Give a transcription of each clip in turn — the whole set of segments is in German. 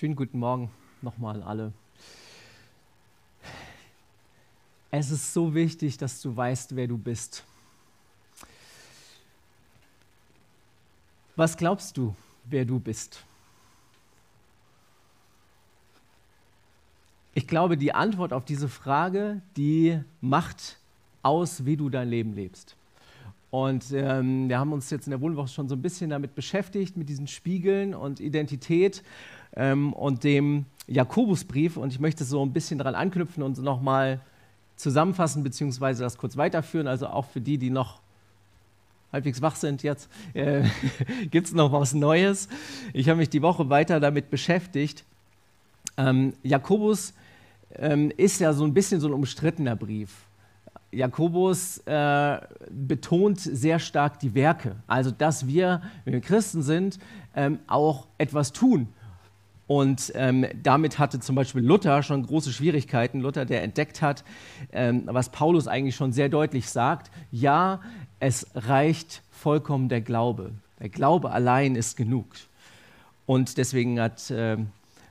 Schönen guten Morgen nochmal alle. Es ist so wichtig, dass du weißt, wer du bist. Was glaubst du, wer du bist? Ich glaube, die Antwort auf diese Frage, die macht aus, wie du dein Leben lebst. Und ähm, wir haben uns jetzt in der Wohnwoche schon so ein bisschen damit beschäftigt, mit diesen Spiegeln und Identität ähm, und dem Jakobusbrief. Und ich möchte so ein bisschen daran anknüpfen und nochmal zusammenfassen, beziehungsweise das kurz weiterführen. Also auch für die, die noch halbwegs wach sind jetzt, äh, gibt es noch was Neues. Ich habe mich die Woche weiter damit beschäftigt. Ähm, Jakobus ähm, ist ja so ein bisschen so ein umstrittener Brief. Jakobus äh, betont sehr stark die Werke, also dass wir, wenn wir Christen sind, ähm, auch etwas tun und ähm, damit hatte zum Beispiel Luther schon große Schwierigkeiten. Luther, der entdeckt hat, ähm, was Paulus eigentlich schon sehr deutlich sagt, ja, es reicht vollkommen der Glaube. Der Glaube allein ist genug. Und deswegen hat äh,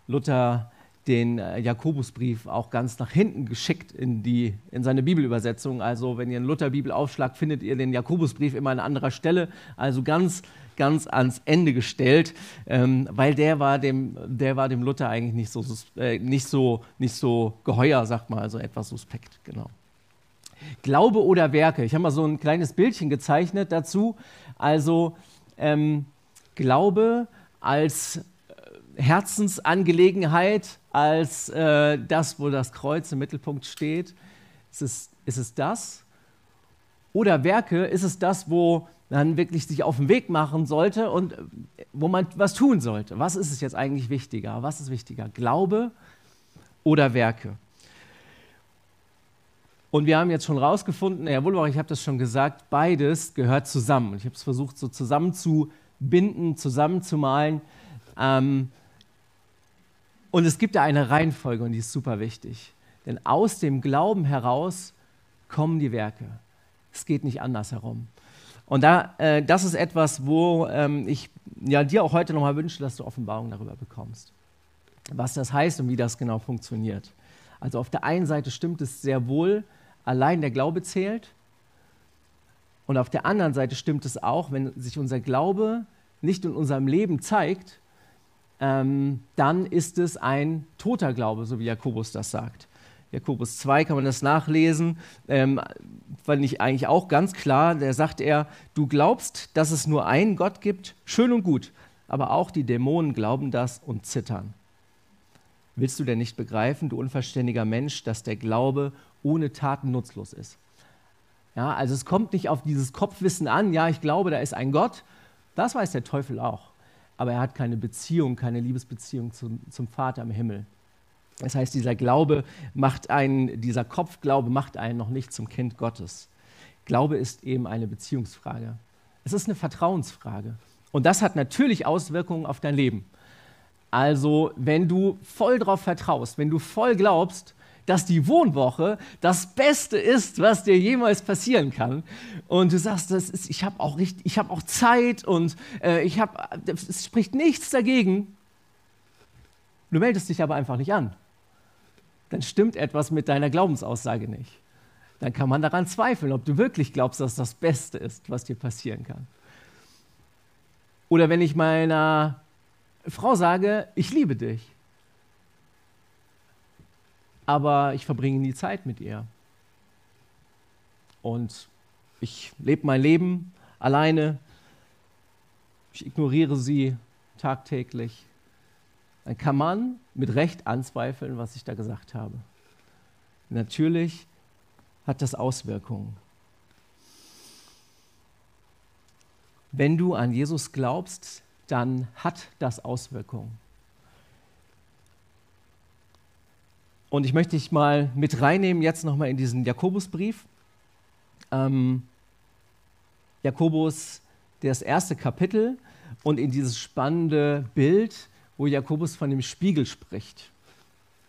Luther den äh, Jakobusbrief auch ganz nach hinten geschickt in, die, in seine Bibelübersetzung. Also wenn ihr einen Luther-Bibel aufschlagt, findet ihr den Jakobusbrief immer an anderer Stelle. Also ganz ganz ans Ende gestellt, ähm, weil der war, dem, der war dem Luther eigentlich nicht so, äh, nicht, so, nicht so geheuer, sagt man, also etwas suspekt, genau. Glaube oder Werke. Ich habe mal so ein kleines Bildchen gezeichnet dazu. Also ähm, Glaube als äh, Herzensangelegenheit, als äh, das, wo das Kreuz im Mittelpunkt steht. Ist es, ist es das? Oder Werke, ist es das, wo dann wirklich sich auf den Weg machen sollte und äh, wo man was tun sollte. Was ist es jetzt eigentlich wichtiger? Was ist wichtiger? Glaube oder Werke? Und wir haben jetzt schon rausgefunden, Herr Wulbach, ich habe das schon gesagt, beides gehört zusammen. Ich habe es versucht, so zusammenzubinden, zusammenzumalen. Ähm, und es gibt da eine Reihenfolge und die ist super wichtig. Denn aus dem Glauben heraus kommen die Werke. Es geht nicht anders herum. Und da, äh, das ist etwas, wo ähm, ich ja, dir auch heute nochmal wünsche, dass du Offenbarung darüber bekommst. Was das heißt und wie das genau funktioniert. Also auf der einen Seite stimmt es sehr wohl, allein der Glaube zählt. Und auf der anderen Seite stimmt es auch, wenn sich unser Glaube nicht in unserem Leben zeigt, ähm, dann ist es ein toter Glaube, so wie Jakobus das sagt. Jakobus 2 kann man das nachlesen, ähm, fand ich eigentlich auch ganz klar. Da sagt er, du glaubst, dass es nur einen Gott gibt, schön und gut, aber auch die Dämonen glauben das und zittern. Willst du denn nicht begreifen, du unverständiger Mensch, dass der Glaube ohne Taten nutzlos ist? Ja, also es kommt nicht auf dieses Kopfwissen an, ja, ich glaube, da ist ein Gott. Das weiß der Teufel auch. Aber er hat keine Beziehung, keine Liebesbeziehung zum, zum Vater im Himmel. Das heißt, dieser Glaube macht einen, dieser Kopfglaube macht einen noch nicht zum Kind Gottes. Glaube ist eben eine Beziehungsfrage. Es ist eine Vertrauensfrage. Und das hat natürlich Auswirkungen auf dein Leben. Also, wenn du voll darauf vertraust, wenn du voll glaubst, dass die Wohnwoche das Beste ist, was dir jemals passieren kann. Und du sagst, das ist, ich habe auch, hab auch Zeit und äh, ich hab, es spricht nichts dagegen. Du meldest dich aber einfach nicht an dann stimmt etwas mit deiner Glaubensaussage nicht. Dann kann man daran zweifeln, ob du wirklich glaubst, dass das Beste ist, was dir passieren kann. Oder wenn ich meiner Frau sage, ich liebe dich, aber ich verbringe nie Zeit mit ihr. Und ich lebe mein Leben alleine, ich ignoriere sie tagtäglich dann kann man mit Recht anzweifeln, was ich da gesagt habe. Natürlich hat das Auswirkungen. Wenn du an Jesus glaubst, dann hat das Auswirkungen. Und ich möchte dich mal mit reinnehmen, jetzt nochmal in diesen Jakobusbrief. Ähm, Jakobus, das erste Kapitel und in dieses spannende Bild wo Jakobus von dem Spiegel spricht.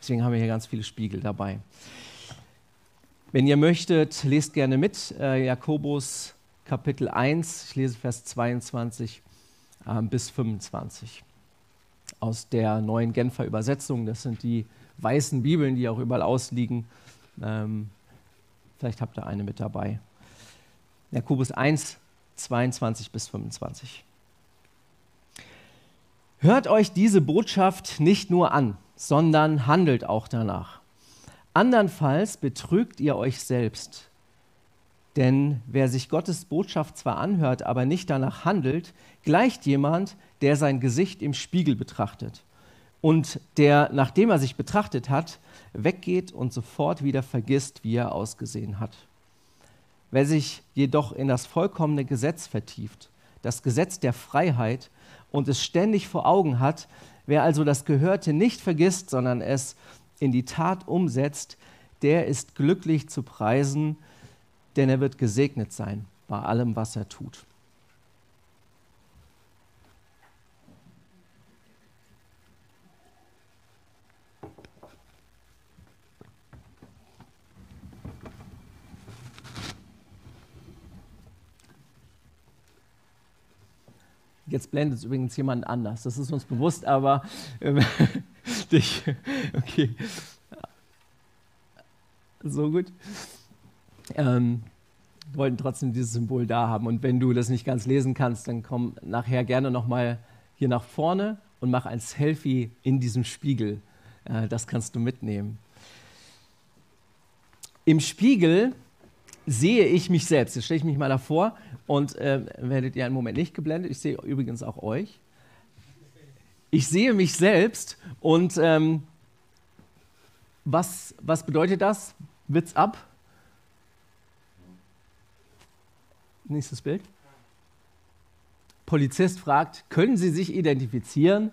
Deswegen haben wir hier ganz viele Spiegel dabei. Wenn ihr möchtet, lest gerne mit. Äh, Jakobus Kapitel 1, ich lese Vers 22 äh, bis 25. aus der neuen Genfer Übersetzung. Das sind die weißen Bibeln, die auch überall ausliegen. Ähm, vielleicht habt ihr eine mit dabei. Jakobus 1, 22 bis 25. Hört euch diese Botschaft nicht nur an, sondern handelt auch danach. Andernfalls betrügt ihr euch selbst. Denn wer sich Gottes Botschaft zwar anhört, aber nicht danach handelt, gleicht jemand, der sein Gesicht im Spiegel betrachtet und der, nachdem er sich betrachtet hat, weggeht und sofort wieder vergisst, wie er ausgesehen hat. Wer sich jedoch in das vollkommene Gesetz vertieft, das Gesetz der Freiheit, und es ständig vor Augen hat, wer also das Gehörte nicht vergisst, sondern es in die Tat umsetzt, der ist glücklich zu preisen, denn er wird gesegnet sein bei allem, was er tut. Jetzt blendet es übrigens jemand anders. Das ist uns bewusst, aber äh, dich. Okay. So gut. Ähm, wollten trotzdem dieses Symbol da haben. Und wenn du das nicht ganz lesen kannst, dann komm nachher gerne nochmal hier nach vorne und mach ein Selfie in diesem Spiegel. Äh, das kannst du mitnehmen. Im Spiegel sehe ich mich selbst. Jetzt stelle ich mich mal davor und äh, werdet ihr einen Moment nicht geblendet. Ich sehe übrigens auch euch. Ich sehe mich selbst und ähm, was, was bedeutet das? Witz ab. Nächstes Bild. Polizist fragt, können Sie sich identifizieren?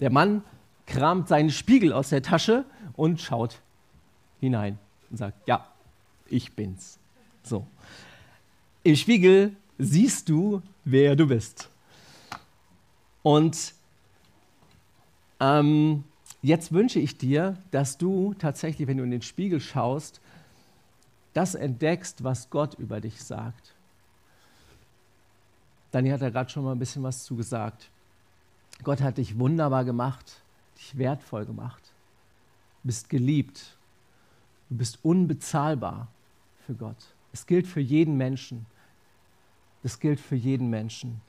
Der Mann kramt seinen Spiegel aus der Tasche und schaut hinein und sagt, ja, ich bin's. So. Im Spiegel siehst du, wer du bist. Und ähm, jetzt wünsche ich dir, dass du tatsächlich, wenn du in den Spiegel schaust, das entdeckst, was Gott über dich sagt. Daniel hat da gerade schon mal ein bisschen was zugesagt. Gott hat dich wunderbar gemacht, dich wertvoll gemacht. Du bist geliebt. Du bist unbezahlbar für Gott. Es gilt für jeden Menschen. Es gilt für jeden Menschen.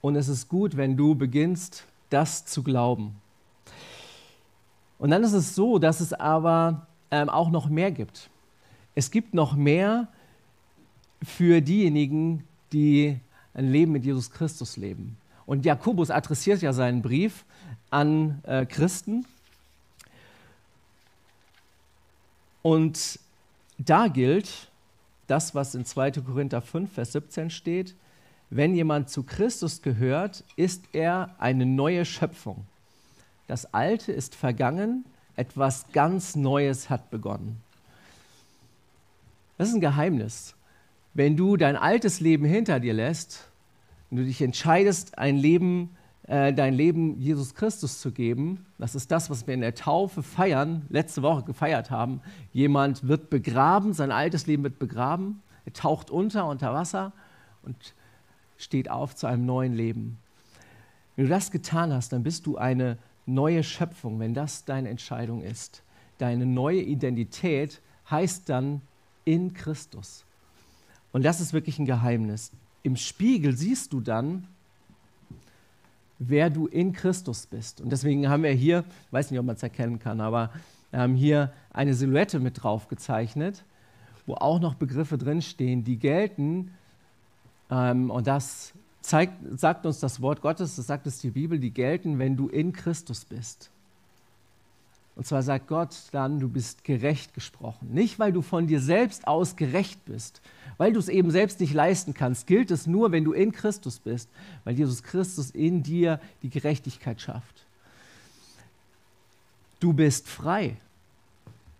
Und es ist gut, wenn du beginnst, das zu glauben. Und dann ist es so, dass es aber ähm, auch noch mehr gibt. Es gibt noch mehr für diejenigen, die ein Leben mit Jesus Christus leben. Und Jakobus adressiert ja seinen Brief an äh, Christen. Und da gilt das, was in 2. Korinther 5, Vers 17 steht, wenn jemand zu Christus gehört, ist er eine neue Schöpfung. Das Alte ist vergangen, etwas ganz Neues hat begonnen. Das ist ein Geheimnis. Wenn du dein altes Leben hinter dir lässt, wenn du dich entscheidest, ein Leben äh, dein Leben Jesus Christus zu geben. Das ist das, was wir in der Taufe feiern, letzte Woche gefeiert haben. Jemand wird begraben, sein altes Leben wird begraben, er taucht unter unter Wasser und steht auf zu einem neuen Leben. Wenn du das getan hast, dann bist du eine neue Schöpfung, wenn das deine Entscheidung ist. Deine neue Identität heißt dann in Christus. Und das ist wirklich ein Geheimnis. Im Spiegel siehst du dann, wer du in Christus bist. Und deswegen haben wir hier, ich weiß nicht, ob man es erkennen kann, aber wir haben hier eine Silhouette mit drauf gezeichnet, wo auch noch Begriffe drinstehen, die gelten. Ähm, und das zeigt, sagt uns das Wort Gottes, das sagt es die Bibel, die gelten, wenn du in Christus bist. Und zwar sagt Gott dann, du bist gerecht gesprochen. Nicht, weil du von dir selbst aus gerecht bist, weil du es eben selbst nicht leisten kannst, gilt es nur, wenn du in Christus bist, weil Jesus Christus in dir die Gerechtigkeit schafft. Du bist frei.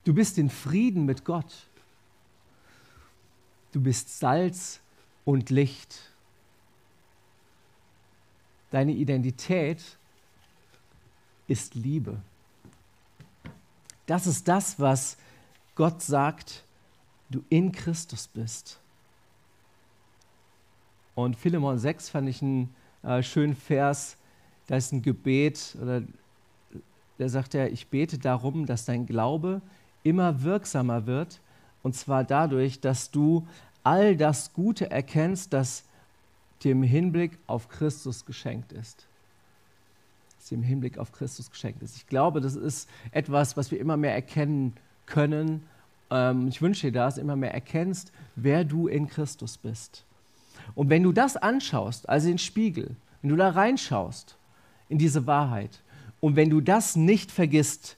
Du bist in Frieden mit Gott. Du bist Salz und Licht. Deine Identität ist Liebe. Das ist das, was Gott sagt, du in Christus bist. Und Philemon 6 fand ich einen äh, schönen Vers, da ist ein Gebet, oder da sagt er, ich bete darum, dass dein Glaube immer wirksamer wird, und zwar dadurch, dass du all das Gute erkennst, das im Hinblick auf Christus geschenkt ist. Dir im Hinblick auf Christus geschenkt ist. Ich glaube, das ist etwas, was wir immer mehr erkennen können. Ähm, ich wünsche dir das, immer mehr erkennst, wer du in Christus bist. Und wenn du das anschaust, also den Spiegel, wenn du da reinschaust in diese Wahrheit und wenn du das nicht vergisst,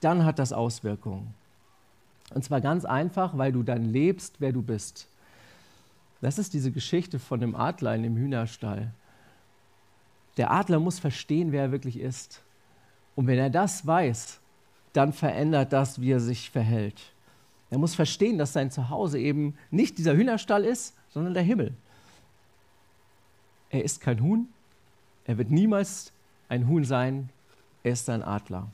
dann hat das Auswirkungen. Und zwar ganz einfach, weil du dann lebst, wer du bist. Das ist diese Geschichte von dem Adler in dem Hühnerstall. Der Adler muss verstehen, wer er wirklich ist. Und wenn er das weiß, dann verändert das, wie er sich verhält. Er muss verstehen, dass sein Zuhause eben nicht dieser Hühnerstall ist, sondern der Himmel. Er ist kein Huhn, er wird niemals ein Huhn sein, er ist ein Adler.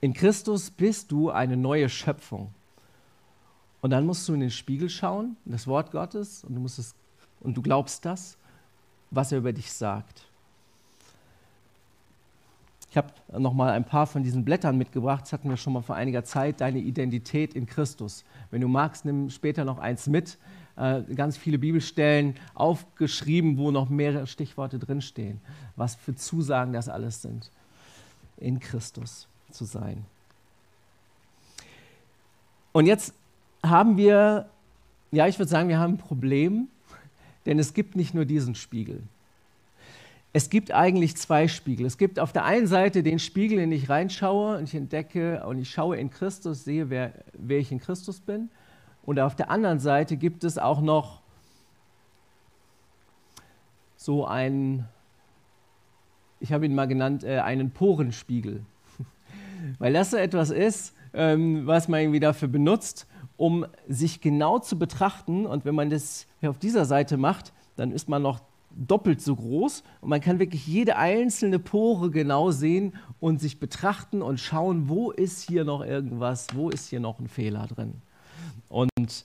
In Christus bist du eine neue Schöpfung. Und dann musst du in den Spiegel schauen, in das Wort Gottes, und du, musst es, und du glaubst das, was er über dich sagt. Ich habe noch mal ein paar von diesen Blättern mitgebracht. Das hatten wir schon mal vor einiger Zeit. Deine Identität in Christus. Wenn du magst, nimm später noch eins mit. Äh, ganz viele Bibelstellen aufgeschrieben, wo noch mehrere Stichworte drinstehen. Was für Zusagen das alles sind. In Christus zu sein. Und jetzt haben wir, ja, ich würde sagen, wir haben ein Problem, denn es gibt nicht nur diesen Spiegel. Es gibt eigentlich zwei Spiegel. Es gibt auf der einen Seite den Spiegel, in den ich reinschaue und ich entdecke und ich schaue in Christus, sehe, wer, wer ich in Christus bin. Und auf der anderen Seite gibt es auch noch so einen, ich habe ihn mal genannt, äh, einen Porenspiegel. Weil das so etwas ist, ähm, was man irgendwie dafür benutzt, um sich genau zu betrachten. Und wenn man das auf dieser Seite macht, dann ist man noch doppelt so groß und man kann wirklich jede einzelne Pore genau sehen und sich betrachten und schauen, wo ist hier noch irgendwas, wo ist hier noch ein Fehler drin. Und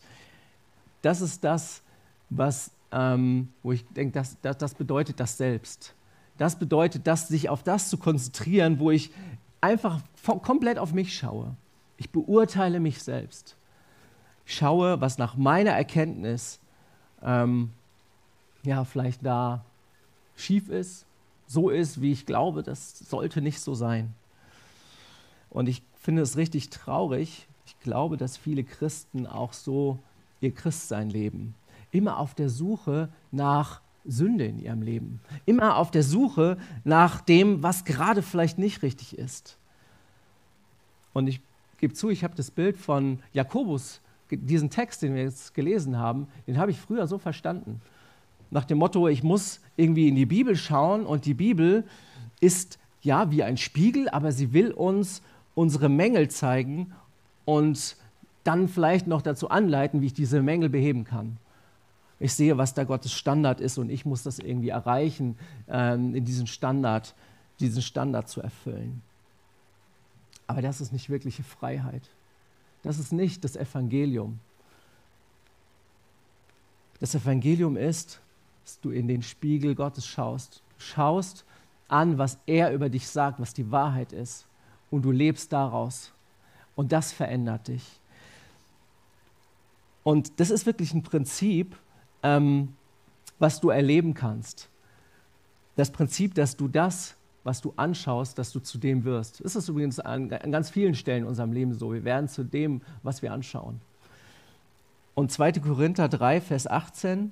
das ist das, was, ähm, wo ich denke, das, das, das bedeutet das selbst. Das bedeutet, das, sich auf das zu konzentrieren, wo ich einfach komplett auf mich schaue. Ich beurteile mich selbst schaue, was nach meiner Erkenntnis ähm, ja vielleicht da schief ist, so ist, wie ich glaube, das sollte nicht so sein. Und ich finde es richtig traurig. Ich glaube, dass viele Christen auch so ihr Christsein leben. Immer auf der Suche nach Sünde in ihrem Leben. Immer auf der Suche nach dem, was gerade vielleicht nicht richtig ist. Und ich gebe zu, ich habe das Bild von Jakobus diesen Text, den wir jetzt gelesen haben, den habe ich früher so verstanden. Nach dem Motto, ich muss irgendwie in die Bibel schauen und die Bibel ist ja wie ein Spiegel, aber sie will uns unsere Mängel zeigen und dann vielleicht noch dazu anleiten, wie ich diese Mängel beheben kann. Ich sehe, was da Gottes Standard ist und ich muss das irgendwie erreichen, ähm, in diesen Standard, diesen Standard zu erfüllen. Aber das ist nicht wirkliche Freiheit. Das ist nicht das Evangelium. Das Evangelium ist, dass du in den Spiegel Gottes schaust. Schaust an, was er über dich sagt, was die Wahrheit ist. Und du lebst daraus. Und das verändert dich. Und das ist wirklich ein Prinzip, ähm, was du erleben kannst. Das Prinzip, dass du das was du anschaust, dass du zu dem wirst. Das ist übrigens an, an ganz vielen Stellen in unserem Leben so. Wir werden zu dem, was wir anschauen. Und 2. Korinther 3, Vers 18,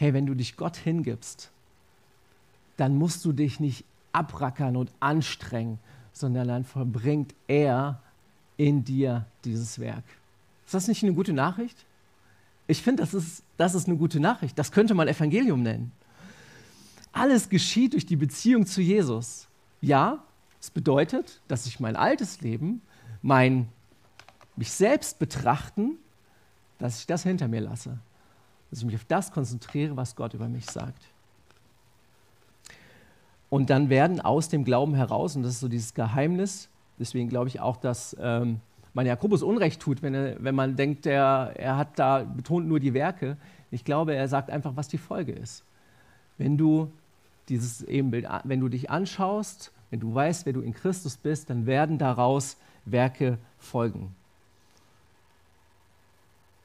Hey, wenn du dich Gott hingibst, dann musst du dich nicht abrackern und anstrengen, sondern dann vollbringt er in dir dieses Werk. Ist das nicht eine gute Nachricht? Ich finde, das ist, das ist eine gute Nachricht. Das könnte man Evangelium nennen. alles geschieht durch die Beziehung zu Jesus. Ja, es bedeutet, dass ich mein altes Leben, mein mich selbst betrachten, dass ich das hinter mir lasse. Dass ich mich auf das konzentriere, was Gott über mich sagt. Und dann werden aus dem Glauben heraus, und das ist so dieses Geheimnis, deswegen glaube ich auch, dass ähm, man Jakobus Unrecht tut, wenn, er, wenn man denkt, er, er hat da betont nur die Werke. Ich glaube, er sagt einfach, was die Folge ist. Wenn du dieses Ebenbild, wenn du dich anschaust, wenn du weißt, wer du in Christus bist, dann werden daraus Werke folgen.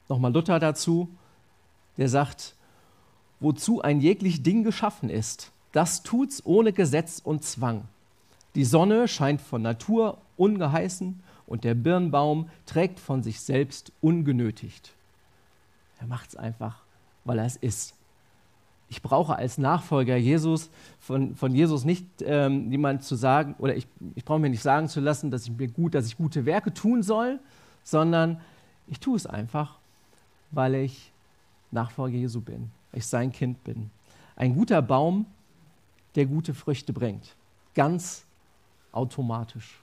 Nochmal Luther dazu, der sagt, wozu ein jeglich Ding geschaffen ist, das tut's ohne Gesetz und Zwang. Die Sonne scheint von Natur ungeheißen und der Birnbaum trägt von sich selbst ungenötigt. Er macht es einfach, weil er es ist. Ich brauche als Nachfolger Jesus, von, von Jesus nicht ähm, jemand zu sagen, oder ich, ich brauche mir nicht sagen zu lassen, dass ich mir gut, dass ich gute Werke tun soll, sondern ich tue es einfach, weil ich Nachfolger Jesu bin, ich sein Kind bin. Ein guter Baum, der gute Früchte bringt. Ganz automatisch.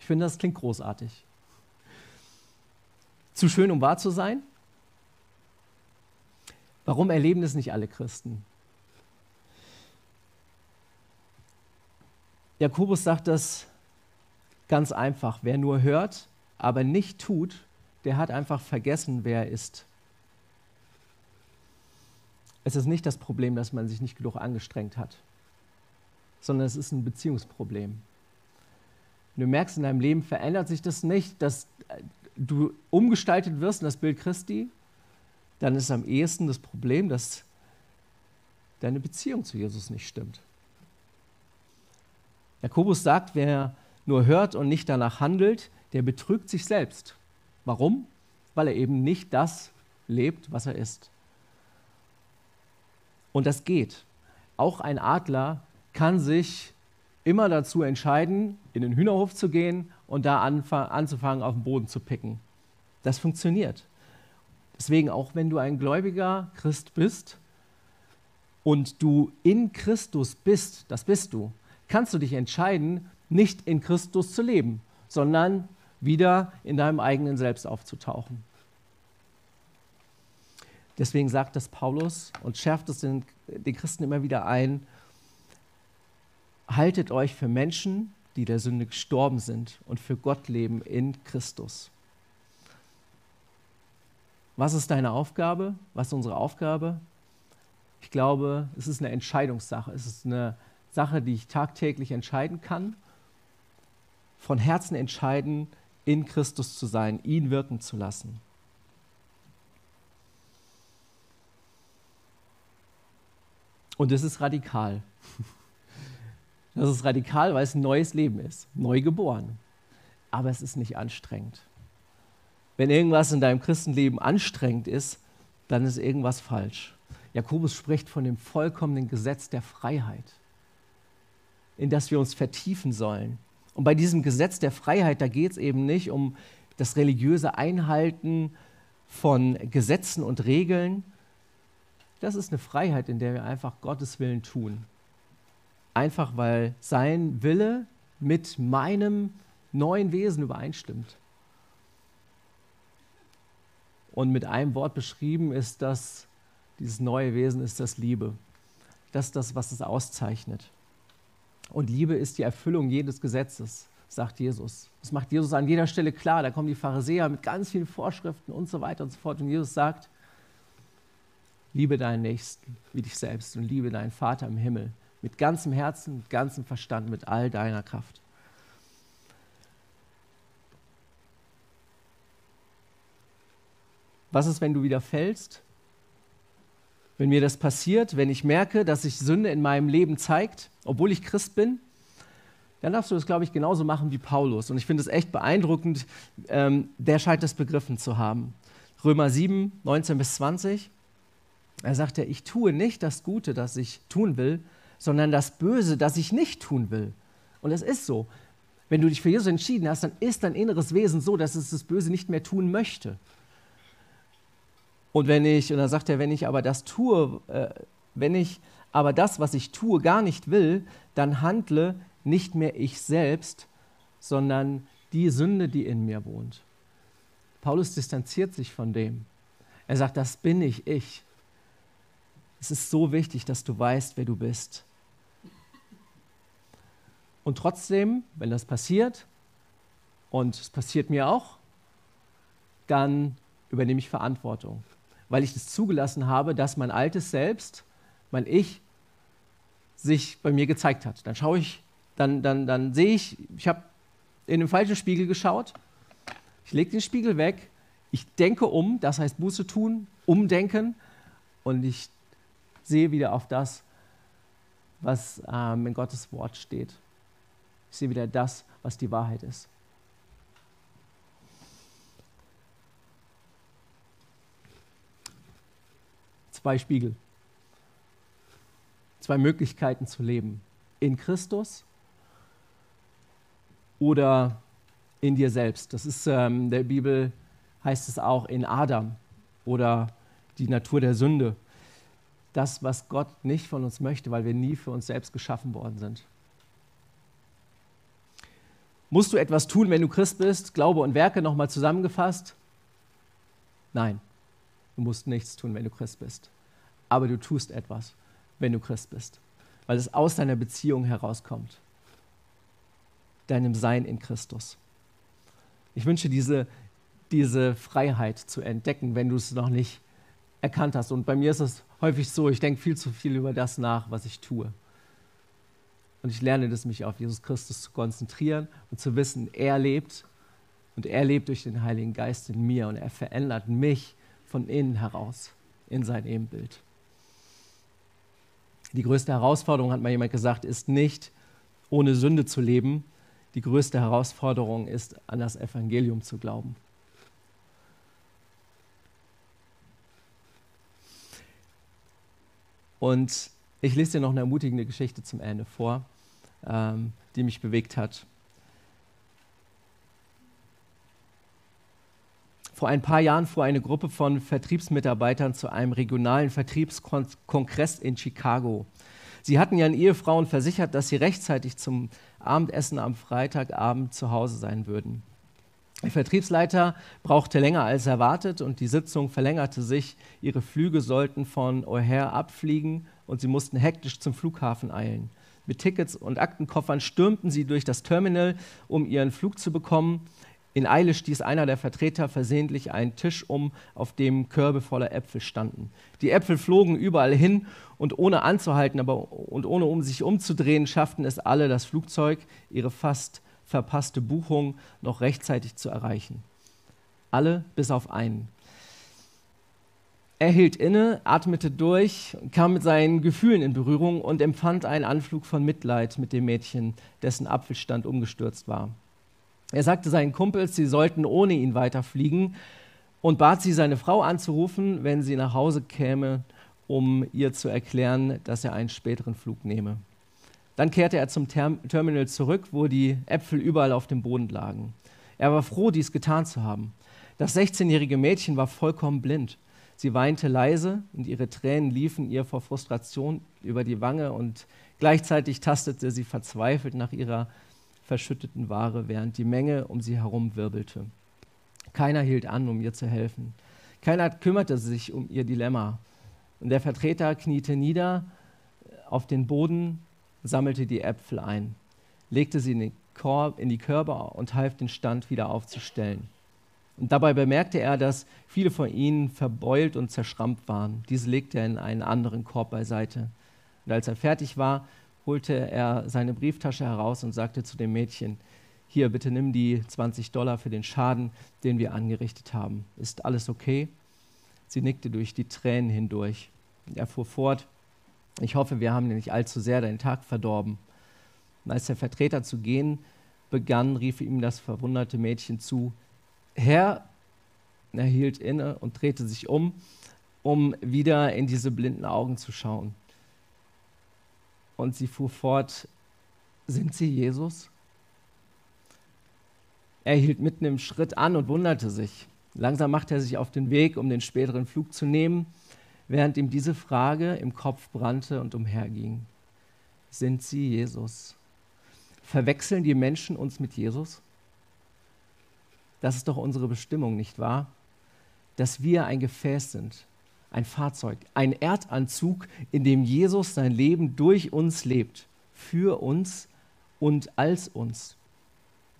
Ich finde, das klingt großartig. Zu schön, um wahr zu sein? Warum erleben es nicht alle Christen? Jakobus sagt das ganz einfach. Wer nur hört, aber nicht tut, der hat einfach vergessen, wer er ist. Es ist nicht das Problem, dass man sich nicht genug angestrengt hat, sondern es ist ein Beziehungsproblem. du merkst, in deinem Leben verändert sich das nicht, dass du umgestaltet wirst in das Bild Christi, dann ist am ehesten das Problem, dass deine Beziehung zu Jesus nicht stimmt. Jakobus sagt, wer nur hört und nicht danach handelt, der betrügt sich selbst. Warum? Weil er eben nicht das lebt, was er ist. Und das geht. Auch ein Adler kann sich immer dazu entscheiden, in den Hühnerhof zu gehen und da anzufangen, auf den Boden zu picken. Das funktioniert. Deswegen, auch wenn du ein gläubiger Christ bist und du in Christus bist, das bist du, kannst du dich entscheiden, nicht in Christus zu leben, sondern wieder in deinem eigenen Selbst aufzutauchen. Deswegen sagt das Paulus und schärft es den, den Christen immer wieder ein, haltet euch für Menschen, die der Sünde gestorben sind und für Gott leben in Christus. Was ist deine Aufgabe? Was ist unsere Aufgabe? Ich glaube, es ist eine Entscheidungssache. Es ist eine Sache, die ich tagtäglich entscheiden kann. Von Herzen entscheiden, in Christus zu sein, ihn wirken zu lassen. Und das ist radikal. Das ist radikal, weil es ein neues Leben ist, neu geboren. Aber es ist nicht anstrengend. Wenn irgendwas in deinem Christenleben anstrengend ist, dann ist irgendwas falsch. Jakobus spricht von dem vollkommenen Gesetz der Freiheit, in das wir uns vertiefen sollen. Und bei diesem Gesetz der Freiheit, da geht es eben nicht um das religiöse Einhalten von Gesetzen und Regeln. Das ist eine Freiheit, in der wir einfach Gottes Willen tun. Einfach weil sein Wille mit meinem neuen Wesen übereinstimmt. Und mit einem Wort beschrieben ist das, dieses neue Wesen ist das Liebe. Das ist das, was es auszeichnet. Und Liebe ist die Erfüllung jedes Gesetzes, sagt Jesus. Das macht Jesus an jeder Stelle klar. Da kommen die Pharisäer mit ganz vielen Vorschriften und so weiter und so fort. Und Jesus sagt, liebe deinen Nächsten wie dich selbst und liebe deinen Vater im Himmel mit ganzem Herzen, mit ganzem Verstand, mit all deiner Kraft. Was ist, wenn du wieder fällst? Wenn mir das passiert, wenn ich merke, dass sich Sünde in meinem Leben zeigt, obwohl ich Christ bin, dann darfst du das, glaube ich, genauso machen wie Paulus. Und ich finde es echt beeindruckend, ähm, der scheint das begriffen zu haben. Römer 7, 19 bis 20. Er sagt ja, ich tue nicht das Gute, das ich tun will, sondern das Böse, das ich nicht tun will. Und es ist so. Wenn du dich für Jesus entschieden hast, dann ist dein inneres Wesen so, dass es das Böse nicht mehr tun möchte. Und wenn ich, und dann sagt er, wenn ich aber das tue, äh, wenn ich aber das, was ich tue, gar nicht will, dann handle nicht mehr ich selbst, sondern die Sünde, die in mir wohnt. Paulus distanziert sich von dem. Er sagt, das bin ich, ich. Es ist so wichtig, dass du weißt, wer du bist. Und trotzdem, wenn das passiert, und es passiert mir auch, dann übernehme ich Verantwortung, weil ich es zugelassen habe, dass mein altes Selbst, mein Ich, sich bei mir gezeigt hat. Dann schaue ich, dann, dann, dann sehe ich, ich habe in den falschen Spiegel geschaut, ich lege den Spiegel weg, ich denke um, das heißt Buße tun, umdenken und ich sehe wieder auf das, was ähm, in Gottes Wort steht. Ich sehe wieder das, was die Wahrheit ist. Zwei Spiegel, zwei Möglichkeiten zu leben. In Christus oder in dir selbst. Das ist ähm, der Bibel heißt es auch in Adam oder die Natur der Sünde. Das, was Gott nicht von uns möchte, weil wir nie für uns selbst geschaffen worden sind. Musst du etwas tun, wenn du Christ bist? Glaube und Werke nochmal zusammengefasst? Nein, du musst nichts tun, wenn du Christ bist. Aber du tust etwas, wenn du Christ bist, weil es aus deiner Beziehung herauskommt, deinem Sein in Christus. Ich wünsche diese, diese Freiheit zu entdecken, wenn du es noch nicht erkannt hast. Und bei mir ist es häufig so, ich denke viel zu viel über das nach, was ich tue. Und ich lerne das, mich auf Jesus Christus zu konzentrieren und zu wissen, er lebt und er lebt durch den Heiligen Geist in mir und er verändert mich von innen heraus in sein Ebenbild. Die größte Herausforderung, hat mal jemand gesagt, ist nicht ohne Sünde zu leben. Die größte Herausforderung ist, an das Evangelium zu glauben. Und ich lese dir noch eine ermutigende Geschichte zum Ende vor, ähm, die mich bewegt hat. Vor ein paar Jahren fuhr eine Gruppe von Vertriebsmitarbeitern zu einem regionalen Vertriebskongress in Chicago. Sie hatten ihren Ehefrauen versichert, dass sie rechtzeitig zum Abendessen am Freitagabend zu Hause sein würden. Der Vertriebsleiter brauchte länger als erwartet und die Sitzung verlängerte sich. Ihre Flüge sollten von O'Hare abfliegen und sie mussten hektisch zum Flughafen eilen. Mit Tickets und Aktenkoffern stürmten sie durch das Terminal, um ihren Flug zu bekommen. In Eile stieß einer der Vertreter versehentlich einen Tisch um, auf dem Körbe voller Äpfel standen. Die Äpfel flogen überall hin und ohne anzuhalten aber, und ohne um sich umzudrehen, schafften es alle, das Flugzeug, ihre fast verpasste Buchung noch rechtzeitig zu erreichen. Alle bis auf einen. Er hielt inne, atmete durch, kam mit seinen Gefühlen in Berührung und empfand einen Anflug von Mitleid mit dem Mädchen, dessen Apfelstand umgestürzt war. Er sagte seinen Kumpels, sie sollten ohne ihn weiterfliegen und bat sie, seine Frau anzurufen, wenn sie nach Hause käme, um ihr zu erklären, dass er einen späteren Flug nehme. Dann kehrte er zum Term Terminal zurück, wo die Äpfel überall auf dem Boden lagen. Er war froh, dies getan zu haben. Das 16-jährige Mädchen war vollkommen blind. Sie weinte leise und ihre Tränen liefen ihr vor Frustration über die Wange und gleichzeitig tastete sie verzweifelt nach ihrer verschütteten Ware, während die Menge um sie herum wirbelte. Keiner hielt an, um ihr zu helfen. Keiner kümmerte sich um ihr Dilemma. Und der Vertreter kniete nieder auf den Boden sammelte die Äpfel ein, legte sie in, den Korb, in die Körbe und half den Stand wieder aufzustellen. Und dabei bemerkte er, dass viele von ihnen verbeult und zerschrammt waren. Diese legte er in einen anderen Korb beiseite. Und als er fertig war, holte er seine Brieftasche heraus und sagte zu dem Mädchen, hier, bitte nimm die 20 Dollar für den Schaden, den wir angerichtet haben. Ist alles okay? Sie nickte durch die Tränen hindurch. Er fuhr fort, ich hoffe, wir haben dir nicht allzu sehr deinen Tag verdorben. Und als der Vertreter zu gehen begann, rief ihm das verwunderte Mädchen zu, Herr, er hielt inne und drehte sich um, um wieder in diese blinden Augen zu schauen. Und sie fuhr fort, sind Sie Jesus? Er hielt mitten im Schritt an und wunderte sich. Langsam machte er sich auf den Weg, um den späteren Flug zu nehmen. Während ihm diese Frage im Kopf brannte und umherging. Sind sie Jesus? Verwechseln die Menschen uns mit Jesus? Das ist doch unsere Bestimmung, nicht wahr? Dass wir ein Gefäß sind, ein Fahrzeug, ein Erdanzug, in dem Jesus sein Leben durch uns lebt, für uns und als uns.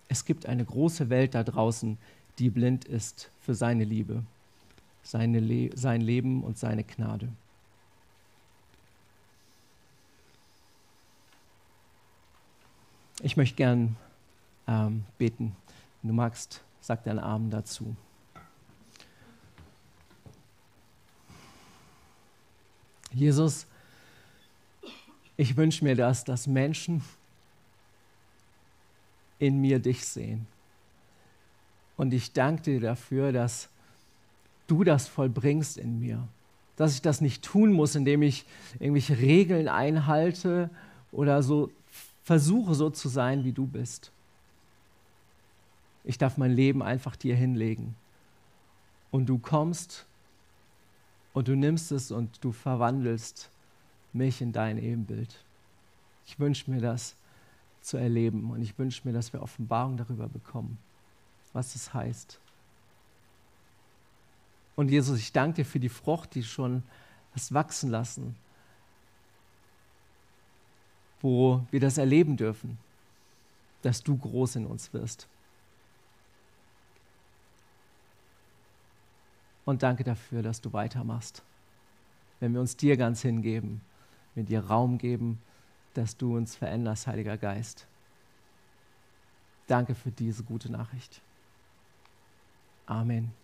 Es gibt eine große Welt da draußen, die blind ist für seine Liebe, seine Le sein Leben und seine Gnade. Ich möchte gern ähm, beten. Wenn du magst, sag deinen Arm dazu. Jesus, ich wünsche mir das, dass Menschen in mir dich sehen. Und ich danke dir dafür, dass du das vollbringst in mir. Dass ich das nicht tun muss, indem ich irgendwelche Regeln einhalte oder so versuche, so zu sein, wie du bist. Ich darf mein Leben einfach dir hinlegen. Und du kommst und du nimmst es und du verwandelst mich in dein Ebenbild. Ich wünsche mir das zu erleben und ich wünsche mir, dass wir Offenbarung darüber bekommen, was es heißt. Und Jesus, ich danke dir für die Frucht, die schon hast wachsen lassen, wo wir das erleben dürfen, dass du groß in uns wirst. Und danke dafür, dass du weitermachst. Wenn wir uns dir ganz hingeben, wenn dir Raum geben, dass du uns veränderst, Heiliger Geist. Danke für diese gute Nachricht. Amen.